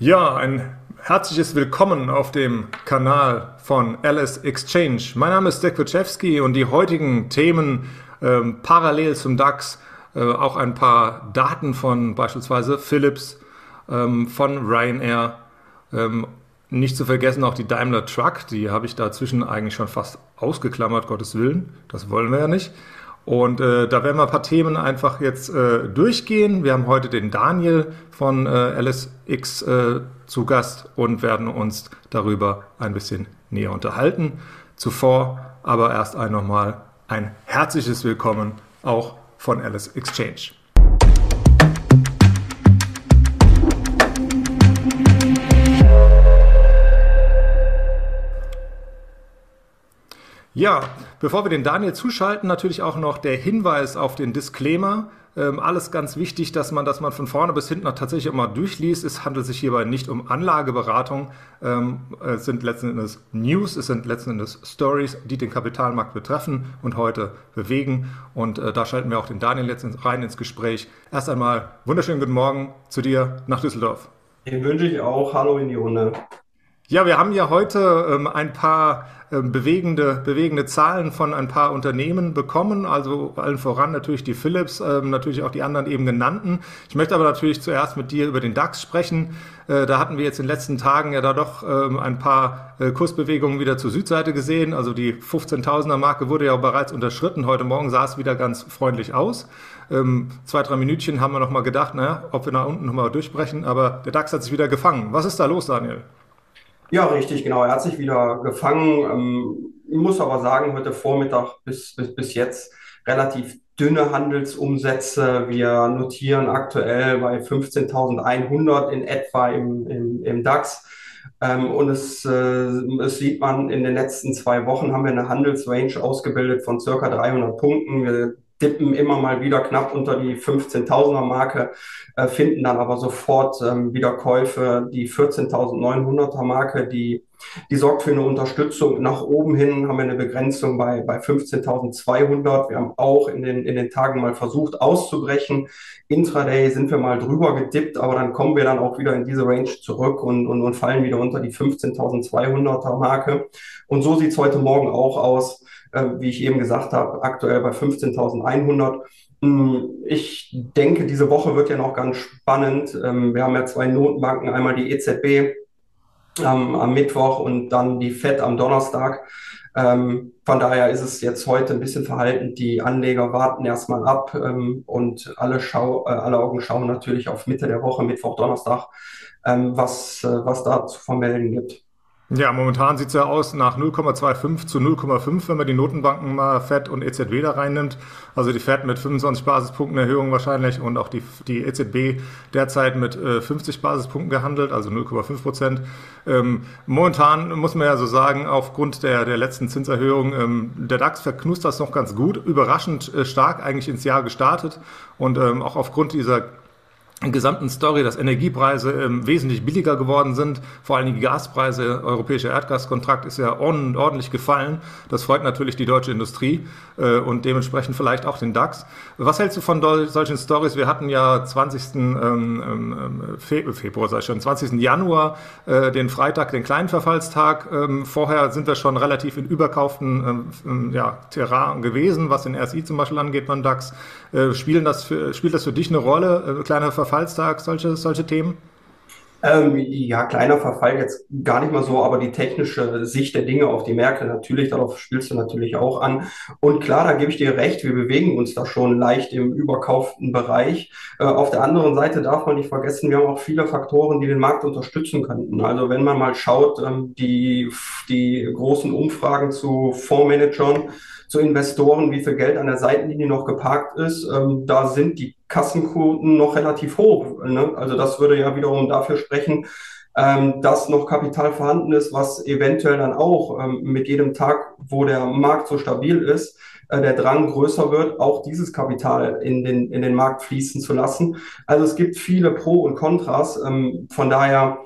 Ja, ein herzliches Willkommen auf dem Kanal von Alice Exchange. Mein Name ist Dirk Witschewski und die heutigen Themen ähm, parallel zum DAX, äh, auch ein paar Daten von beispielsweise Philips, ähm, von Ryanair, ähm, nicht zu vergessen auch die Daimler Truck, die habe ich dazwischen eigentlich schon fast ausgeklammert, Gottes Willen, das wollen wir ja nicht. Und äh, da werden wir ein paar Themen einfach jetzt äh, durchgehen. Wir haben heute den Daniel von äh, LSX äh, zu Gast und werden uns darüber ein bisschen näher unterhalten. Zuvor aber erst einmal ein herzliches Willkommen auch von Alice Exchange. Ja, bevor wir den Daniel zuschalten, natürlich auch noch der Hinweis auf den Disclaimer. Ähm, alles ganz wichtig, dass man, dass man von vorne bis hinten tatsächlich immer durchliest. Es handelt sich hierbei nicht um Anlageberatung. Ähm, es sind letzten Endes News, es sind letzten Endes Stories, die den Kapitalmarkt betreffen und heute bewegen. Und äh, da schalten wir auch den Daniel jetzt rein ins Gespräch. Erst einmal wunderschönen guten Morgen zu dir nach Düsseldorf. Den wünsche ich auch. Hallo in die Runde. Ja, wir haben ja heute ähm, ein paar ähm, bewegende, bewegende Zahlen von ein paar Unternehmen bekommen, also allen voran natürlich die Philips, ähm, natürlich auch die anderen eben genannten. Ich möchte aber natürlich zuerst mit dir über den DAX sprechen. Äh, da hatten wir jetzt in den letzten Tagen ja da doch ähm, ein paar äh, Kursbewegungen wieder zur Südseite gesehen. Also die 15.000er Marke wurde ja bereits unterschritten. Heute Morgen sah es wieder ganz freundlich aus. Ähm, zwei, drei Minütchen haben wir noch mal gedacht, naja, ob wir nach unten noch mal durchbrechen, aber der DAX hat sich wieder gefangen. Was ist da los, Daniel? Ja, richtig, genau. Er hat sich wieder gefangen. Ähm, ich muss aber sagen, heute Vormittag bis, bis, bis jetzt relativ dünne Handelsumsätze. Wir notieren aktuell bei 15.100 in etwa im, im, im DAX. Ähm, und es, äh, es sieht man, in den letzten zwei Wochen haben wir eine Handelsrange ausgebildet von circa 300 Punkten. Wir dippen immer mal wieder knapp unter die 15.000er Marke, äh, finden dann aber sofort ähm, wieder Käufe. Die 14.900er Marke, die, die sorgt für eine Unterstützung. Nach oben hin haben wir eine Begrenzung bei, bei 15.200. Wir haben auch in den, in den Tagen mal versucht auszubrechen. Intraday sind wir mal drüber gedippt, aber dann kommen wir dann auch wieder in diese Range zurück und, und, und fallen wieder unter die 15.200er Marke. Und so sieht's heute Morgen auch aus äh, wie ich eben gesagt habe, aktuell bei 15.100. Hm, ich denke, diese Woche wird ja noch ganz spannend. Ähm, wir haben ja zwei Notenbanken, einmal die EZB ähm, am Mittwoch und dann die FED am Donnerstag. Ähm, von daher ist es jetzt heute ein bisschen verhalten. Die Anleger warten erstmal ab ähm, und alle, Schau, äh, alle Augen schauen natürlich auf Mitte der Woche, Mittwoch, Donnerstag, ähm, was, äh, was da zu vermelden gibt. Ja, momentan sieht es ja aus nach 0,25 zu 0,5, wenn man die Notenbanken mal FED und EZB da reinnimmt. Also die FED mit 25 Basispunkten Erhöhung wahrscheinlich und auch die, die EZB derzeit mit äh, 50 Basispunkten gehandelt, also 0,5 Prozent. Ähm, momentan muss man ja so sagen, aufgrund der, der letzten Zinserhöhung, ähm, der DAX verknust das noch ganz gut, überraschend äh, stark eigentlich ins Jahr gestartet und ähm, auch aufgrund dieser gesamten Story, dass Energiepreise ähm, wesentlich billiger geworden sind. Vor allem die Gaspreise, europäischer Erdgaskontrakt ist ja ordentlich gefallen. Das freut natürlich die deutsche Industrie äh, und dementsprechend vielleicht auch den DAX. Was hältst du von solchen Stories? Wir hatten ja 20. Ähm, ähm, Fe Februar, sag ich schon, 20. Januar, äh, den Freitag, den kleinen Verfallstag. Ähm, vorher sind wir schon relativ in überkauften ähm, ähm, ja, Terrain gewesen, was den RSI zum Beispiel angeht beim DAX. Äh, spielen das für, spielt das für dich eine Rolle, äh, kleiner Verfallstag, solche, solche Themen? Ähm, ja, kleiner Verfall jetzt gar nicht mal so, aber die technische Sicht der Dinge auf die Märkte natürlich, darauf spielst du natürlich auch an. Und klar, da gebe ich dir recht, wir bewegen uns da schon leicht im überkauften Bereich. Äh, auf der anderen Seite darf man nicht vergessen, wir haben auch viele Faktoren, die den Markt unterstützen könnten. Also wenn man mal schaut, ähm, die, die großen Umfragen zu Fondsmanagern, zu Investoren, wie viel Geld an der Seitenlinie noch geparkt ist, ähm, da sind die Kassenquoten noch relativ hoch. Ne? Also das würde ja wiederum dafür sprechen, ähm, dass noch Kapital vorhanden ist, was eventuell dann auch ähm, mit jedem Tag, wo der Markt so stabil ist, äh, der Drang größer wird, auch dieses Kapital in den, in den Markt fließen zu lassen. Also es gibt viele Pro und Kontras. Ähm, von daher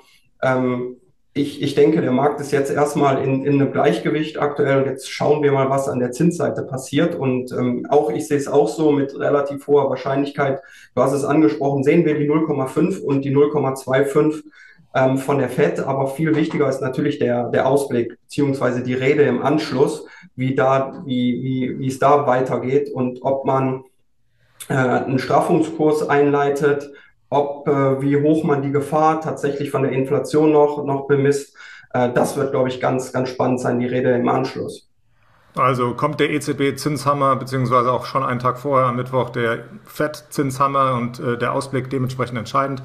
ähm, ich, ich denke, der Markt ist jetzt erstmal in, in einem Gleichgewicht aktuell. Jetzt schauen wir mal, was an der Zinsseite passiert. Und ähm, auch ich sehe es auch so mit relativ hoher Wahrscheinlichkeit. Du hast es angesprochen, sehen wir die 0,5 und die 0,25 ähm, von der FED, aber viel wichtiger ist natürlich der, der Ausblick beziehungsweise die Rede im Anschluss, wie, da, wie, wie, wie es da weitergeht und ob man äh, einen Straffungskurs einleitet, ob äh, wie hoch man die Gefahr tatsächlich von der Inflation noch, noch bemisst. Äh, das wird, glaube ich, ganz, ganz spannend sein, die Rede im Anschluss. Also kommt der EZB-Zinshammer, beziehungsweise auch schon einen Tag vorher am Mittwoch der FED-Zinshammer und äh, der Ausblick dementsprechend entscheidend.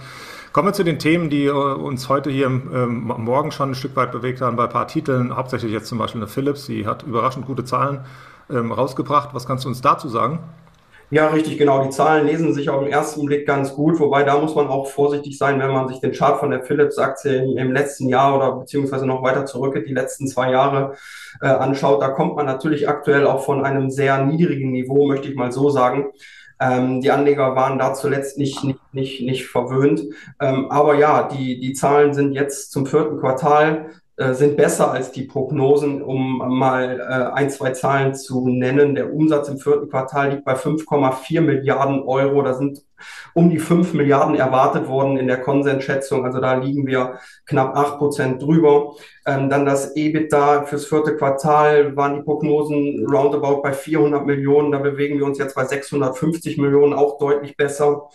Kommen wir zu den Themen, die äh, uns heute hier ähm, morgen schon ein Stück weit bewegt haben, bei ein paar Titeln, hauptsächlich jetzt zum Beispiel eine Philips, die hat überraschend gute Zahlen ähm, rausgebracht. Was kannst du uns dazu sagen? Ja, richtig, genau. Die Zahlen lesen sich auf den ersten Blick ganz gut, wobei da muss man auch vorsichtig sein, wenn man sich den Chart von der Philips-Aktie im, letzten Jahr oder beziehungsweise noch weiter zurück, die letzten zwei Jahre äh, anschaut. Da kommt man natürlich aktuell auch von einem sehr niedrigen Niveau, möchte ich mal so sagen. Ähm, die Anleger waren da zuletzt nicht, nicht, nicht, nicht verwöhnt. Ähm, aber ja, die, die Zahlen sind jetzt zum vierten Quartal sind besser als die Prognosen, um mal äh, ein, zwei Zahlen zu nennen. Der Umsatz im vierten Quartal liegt bei 5,4 Milliarden Euro. Da sind um die 5 Milliarden erwartet worden in der Konsensschätzung. Also da liegen wir knapp 8 Prozent drüber. Ähm, dann das EBITDA fürs vierte Quartal waren die Prognosen roundabout bei 400 Millionen. Da bewegen wir uns jetzt bei 650 Millionen, auch deutlich besser.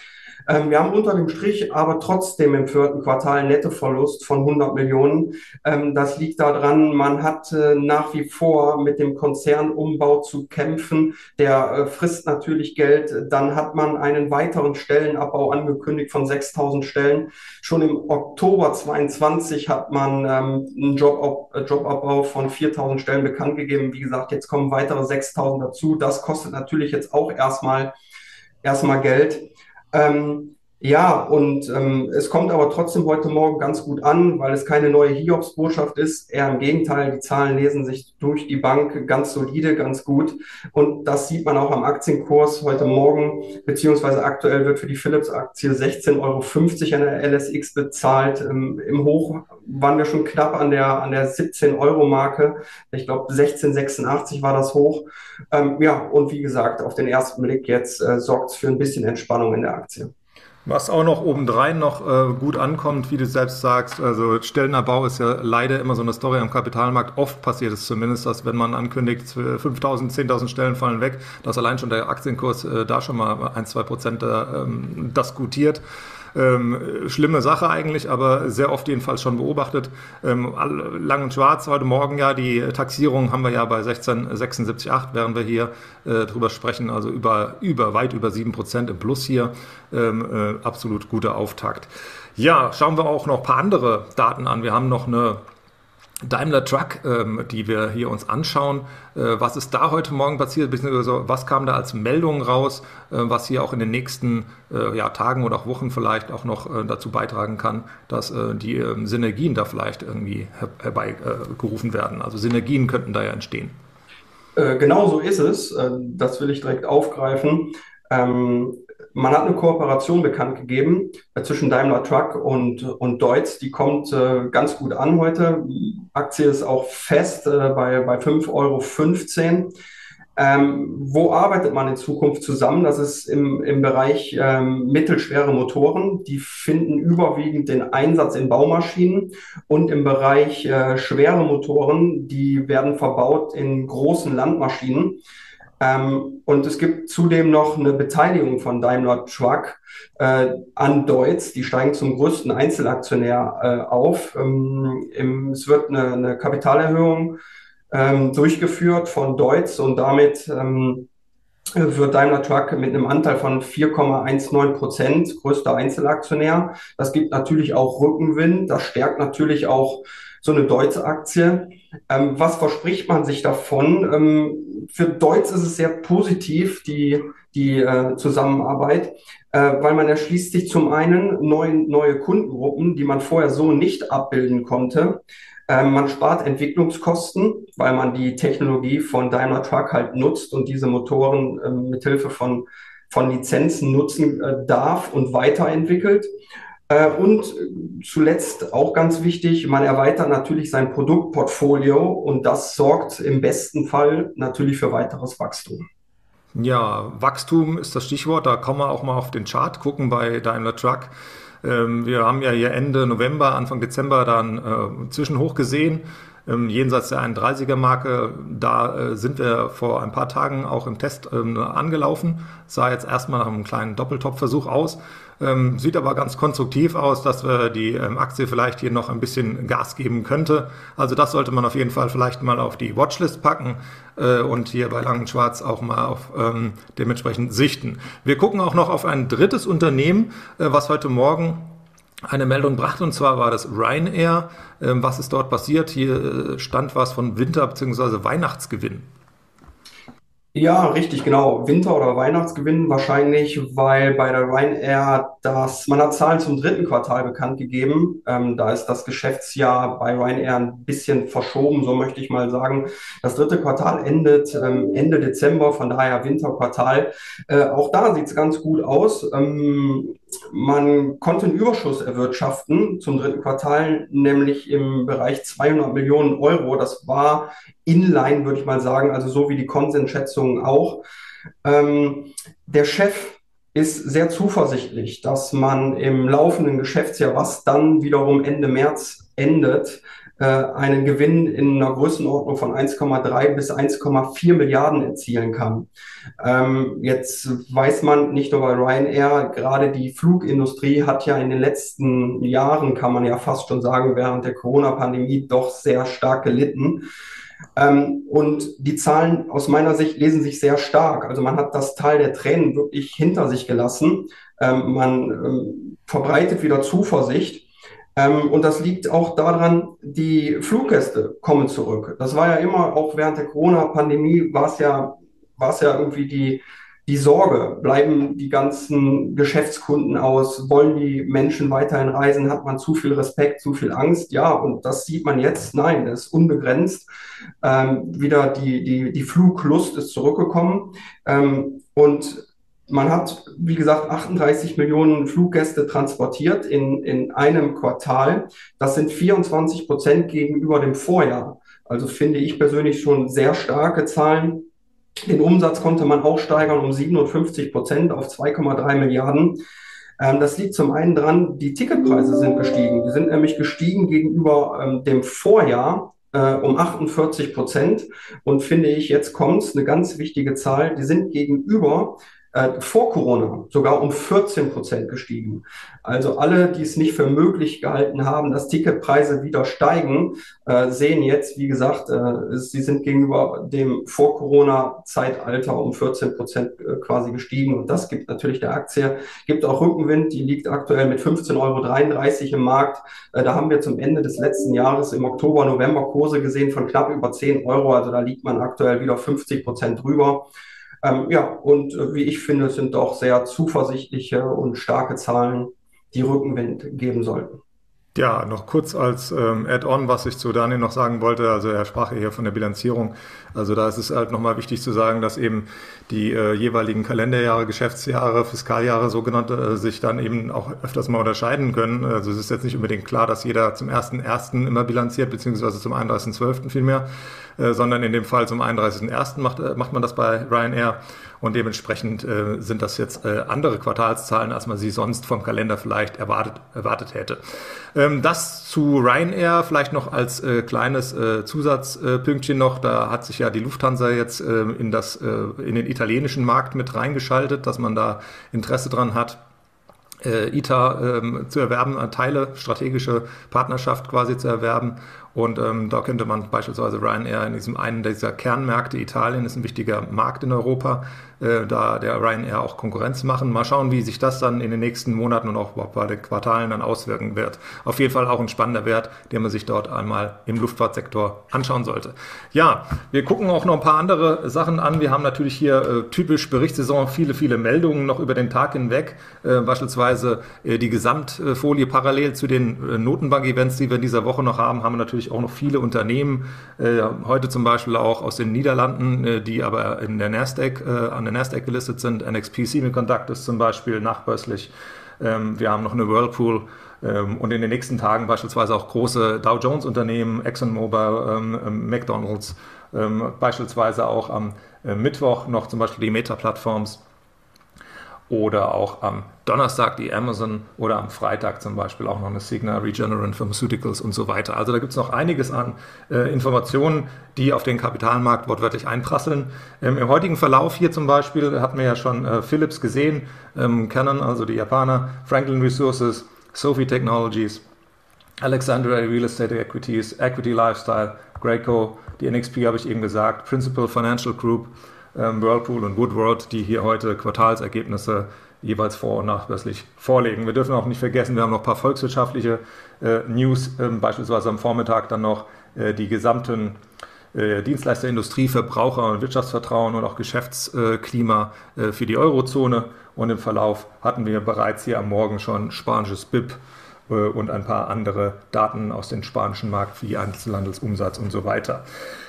Ähm, wir haben unter dem Strich aber trotzdem im vierten Quartal Nettoverlust von 100 Millionen. Ähm, das liegt daran, man hat äh, nach wie vor mit dem Konzernumbau zu kämpfen. Der äh, frisst natürlich Geld. Dann hat man einen weiteren Stellenabbau angekündigt von 6000 Stellen. Schon im Oktober 22 hat man ähm, einen Job, äh, Jobabbau von 4000 Stellen bekannt gegeben. Wie gesagt, jetzt kommen weitere 6000 dazu. Das kostet natürlich jetzt auch erstmal erstmal Geld. Ähm, ja, und ähm, es kommt aber trotzdem heute Morgen ganz gut an, weil es keine neue Hiobsbotschaft ist. Eher im Gegenteil, die Zahlen lesen sich durch die Bank ganz solide, ganz gut. Und das sieht man auch am Aktienkurs heute Morgen, beziehungsweise aktuell wird für die Philips-Aktie 16,50 Euro an der LSX bezahlt. Im, Im Hoch waren wir schon knapp an der, an der 17 Euro Marke. Ich glaube, 16,86 war das Hoch. Ähm, ja, und wie gesagt, auf den ersten Blick jetzt äh, sorgt es für ein bisschen Entspannung in der Aktie. Was auch noch obendrein noch äh, gut ankommt, wie du selbst sagst, also Stellenabbau ist ja leider immer so eine Story am Kapitalmarkt. Oft passiert es zumindest, dass wenn man ankündigt, 5.000, 10.000 Stellen fallen weg, dass allein schon der Aktienkurs äh, da schon mal ein, zwei Prozent äh, ähm, das gutiert. Ähm, schlimme Sache eigentlich, aber sehr oft jedenfalls schon beobachtet. Ähm, lang und schwarz heute Morgen ja, die Taxierung haben wir ja bei 16,76,8, während wir hier äh, drüber sprechen, also über, über weit über 7% im Plus hier. Ähm, äh, absolut guter Auftakt. Ja, schauen wir auch noch ein paar andere Daten an. Wir haben noch eine Daimler Truck, ähm, die wir hier uns anschauen. Äh, was ist da heute Morgen passiert, beziehungsweise was kam da als Meldung raus, äh, was hier auch in den nächsten äh, ja, Tagen oder auch Wochen vielleicht auch noch äh, dazu beitragen kann, dass äh, die ähm, Synergien da vielleicht irgendwie her herbeigerufen werden. Also Synergien könnten da ja entstehen. Äh, genau so ist es. das will ich direkt aufgreifen. Ähm, man hat eine Kooperation bekannt gegeben äh, zwischen Daimler Truck und, und Deutz. Die kommt äh, ganz gut an heute. Aktie ist auch fest äh, bei, bei 5,15 Euro. Ähm, wo arbeitet man in Zukunft zusammen? Das ist im, im Bereich ähm, mittelschwere Motoren. Die finden überwiegend den Einsatz in Baumaschinen und im Bereich äh, schwere Motoren, die werden verbaut in großen Landmaschinen. Ähm, und es gibt zudem noch eine Beteiligung von Daimler Truck äh, an Deutz. Die steigen zum größten Einzelaktionär äh, auf. Ähm, im, es wird eine, eine Kapitalerhöhung ähm, durchgeführt von Deutz und damit ähm, wird Daimler Truck mit einem Anteil von 4,19 Prozent größter Einzelaktionär. Das gibt natürlich auch Rückenwind. Das stärkt natürlich auch so eine Deutz-Aktie. Ähm, was verspricht man sich davon? Ähm, für Deutz ist es sehr positiv, die, die äh, Zusammenarbeit, äh, weil man erschließt sich zum einen neue, neue Kundengruppen, die man vorher so nicht abbilden konnte. Ähm, man spart Entwicklungskosten, weil man die Technologie von Daimler Truck halt nutzt und diese Motoren äh, mithilfe von, von Lizenzen nutzen äh, darf und weiterentwickelt. Äh, und zuletzt auch ganz wichtig, man erweitert natürlich sein Produktportfolio und das sorgt im besten Fall natürlich für weiteres Wachstum. Ja, Wachstum ist das Stichwort. Da kommen wir auch mal auf den Chart gucken bei Daimler Truck. Ähm, wir haben ja hier Ende November, Anfang Dezember dann äh, Zwischenhoch gesehen ähm, jenseits der 31er Marke. Da äh, sind wir vor ein paar Tagen auch im Test ähm, angelaufen. Sah jetzt erstmal nach einem kleinen Doppeltop-Versuch aus. Ähm, sieht aber ganz konstruktiv aus, dass wir die ähm, Aktie vielleicht hier noch ein bisschen Gas geben könnte. Also das sollte man auf jeden Fall vielleicht mal auf die Watchlist packen äh, und hier bei Langen Schwarz auch mal auf ähm, dementsprechend sichten. Wir gucken auch noch auf ein drittes Unternehmen, äh, was heute Morgen eine Meldung brachte, und zwar war das Ryanair. Ähm, was ist dort passiert? Hier äh, stand was von Winter- bzw. Weihnachtsgewinn. Ja, richtig, genau. Winter- oder Weihnachtsgewinn wahrscheinlich, weil bei der Ryanair das, man hat Zahlen zum dritten Quartal bekannt gegeben. Ähm, da ist das Geschäftsjahr bei Ryanair ein bisschen verschoben, so möchte ich mal sagen. Das dritte Quartal endet ähm, Ende Dezember, von daher Winterquartal. Äh, auch da sieht es ganz gut aus. Ähm, man konnte einen Überschuss erwirtschaften zum dritten Quartal, nämlich im Bereich 200 Millionen Euro. Das war inline, würde ich mal sagen, also so wie die Konsensschätzungen auch. Ähm, der Chef ist sehr zuversichtlich, dass man im laufenden Geschäftsjahr, was dann wiederum Ende März endet, äh, einen Gewinn in einer Größenordnung von 1,3 bis 1,4 Milliarden erzielen kann. Ähm, jetzt weiß man nicht nur bei Ryanair, gerade die Flugindustrie hat ja in den letzten Jahren, kann man ja fast schon sagen, während der Corona-Pandemie doch sehr stark gelitten. Ähm, und die Zahlen aus meiner Sicht lesen sich sehr stark. Also man hat das Tal der Tränen wirklich hinter sich gelassen. Ähm, man ähm, verbreitet wieder Zuversicht. Ähm, und das liegt auch daran, die Fluggäste kommen zurück. Das war ja immer, auch während der Corona-Pandemie, war es ja, war ja irgendwie die, die Sorge, bleiben die ganzen Geschäftskunden aus, wollen die Menschen weiterhin reisen, hat man zu viel Respekt, zu viel Angst? Ja, und das sieht man jetzt, nein, das ist unbegrenzt. Ähm, wieder die, die, die Fluglust ist zurückgekommen. Ähm, und man hat, wie gesagt, 38 Millionen Fluggäste transportiert in, in einem Quartal. Das sind 24 Prozent gegenüber dem Vorjahr. Also finde ich persönlich schon sehr starke Zahlen. Den Umsatz konnte man auch steigern um 57 Prozent auf 2,3 Milliarden. Ähm, das liegt zum einen dran, die Ticketpreise sind gestiegen. Die sind nämlich gestiegen gegenüber ähm, dem Vorjahr äh, um 48 Prozent. Und finde ich, jetzt kommt eine ganz wichtige Zahl, die sind gegenüber äh, vor Corona sogar um 14 Prozent gestiegen. Also alle, die es nicht für möglich gehalten haben, dass Ticketpreise wieder steigen, äh, sehen jetzt, wie gesagt, äh, sie sind gegenüber dem Vor-Corona-Zeitalter um 14 Prozent quasi gestiegen. Und das gibt natürlich der Aktie, gibt auch Rückenwind. Die liegt aktuell mit 15,33 Euro im Markt. Da haben wir zum Ende des letzten Jahres im Oktober, November Kurse gesehen von knapp über 10 Euro. Also da liegt man aktuell wieder 50 Prozent drüber. Ähm, ja, und äh, wie ich finde, sind doch sehr zuversichtliche und starke Zahlen, die Rückenwind geben sollten. Ja, noch kurz als ähm, Add-on, was ich zu Daniel noch sagen wollte. Also er sprach hier von der Bilanzierung. Also da ist es halt nochmal wichtig zu sagen, dass eben die äh, jeweiligen Kalenderjahre, Geschäftsjahre, Fiskaljahre sogenannte äh, sich dann eben auch öfters mal unterscheiden können. Also es ist jetzt nicht unbedingt klar, dass jeder zum 1.1. immer bilanziert, beziehungsweise zum 31.12. vielmehr, äh, sondern in dem Fall zum 31.1. Macht, äh, macht man das bei Ryanair. Und dementsprechend äh, sind das jetzt äh, andere Quartalszahlen, als man sie sonst vom Kalender vielleicht erwartet, erwartet hätte. Ähm, das zu Ryanair vielleicht noch als äh, kleines äh, Zusatzpünktchen noch. Da hat sich ja die Lufthansa jetzt äh, in, das, äh, in den italienischen Markt mit reingeschaltet, dass man da Interesse dran hat ITA ähm, zu erwerben, Teile, strategische Partnerschaft quasi zu erwerben. Und ähm, da könnte man beispielsweise Ryanair in diesem einen dieser Kernmärkte, Italien ist ein wichtiger Markt in Europa, äh, da der Ryanair auch Konkurrenz machen. Mal schauen, wie sich das dann in den nächsten Monaten und auch bei den Quartalen dann auswirken wird. Auf jeden Fall auch ein spannender Wert, den man sich dort einmal im Luftfahrtsektor anschauen sollte. Ja, wir gucken auch noch ein paar andere Sachen an. Wir haben natürlich hier äh, typisch Berichtssaison viele, viele Meldungen noch über den Tag hinweg. Äh, beispielsweise äh, die Gesamtfolie parallel zu den äh, Notenbank-Events, die wir in dieser Woche noch haben, haben wir natürlich auch noch viele Unternehmen. Äh, heute zum Beispiel auch aus den Niederlanden, die aber in der Nasdaq an der Nasdaq gelistet sind. NXP Semiconductors zum Beispiel nachbörslich. Ähm, wir haben noch eine Whirlpool ähm, und in den nächsten Tagen beispielsweise auch große Dow Jones Unternehmen, ExxonMobil, ähm, McDonald's, beispielsweise auch am äh, Mittwoch noch zum Beispiel die Meta Plattforms oder auch am Donnerstag die Amazon oder am Freitag zum Beispiel auch noch eine Signa, Regeneron Pharmaceuticals und so weiter. Also da gibt es noch einiges an äh, Informationen, die auf den Kapitalmarkt wortwörtlich einprasseln. Ähm, Im heutigen Verlauf hier zum Beispiel hatten wir ja schon äh, Philips gesehen, ähm, Canon, also die Japaner, Franklin Resources, Sophie Technologies, Alexandria Real Estate Equities, Equity Lifestyle, Graco, die NXP habe ich eben gesagt, Principal Financial Group, Whirlpool und Woodward, die hier heute Quartalsergebnisse jeweils vor- und nachbörslich vorlegen. Wir dürfen auch nicht vergessen, wir haben noch ein paar volkswirtschaftliche äh, News, ähm, beispielsweise am Vormittag dann noch äh, die gesamten äh, Dienstleisterindustrie, Verbraucher und Wirtschaftsvertrauen und auch Geschäftsklima äh, für die Eurozone. Und im Verlauf hatten wir bereits hier am Morgen schon spanisches BIP äh, und ein paar andere Daten aus dem spanischen Markt wie Einzelhandelsumsatz und so weiter.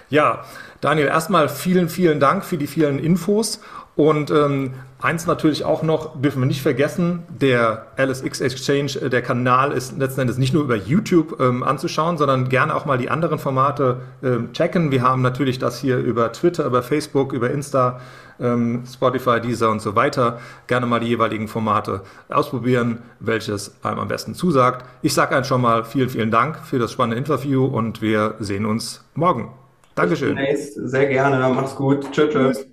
Ja, Daniel, erstmal vielen, vielen Dank für die vielen Infos. Und ähm, eins natürlich auch noch, dürfen wir nicht vergessen, der LSX Exchange, äh, der Kanal ist letzten Endes nicht nur über YouTube ähm, anzuschauen, sondern gerne auch mal die anderen Formate ähm, checken. Wir haben natürlich das hier über Twitter, über Facebook, über Insta, ähm, Spotify, Deezer und so weiter. Gerne mal die jeweiligen Formate ausprobieren, welches einem am besten zusagt. Ich sage einen schon mal vielen, vielen Dank für das spannende Interview und wir sehen uns morgen. Dankeschön. Sehr gerne. Mach's gut. Tschüss. tschüss.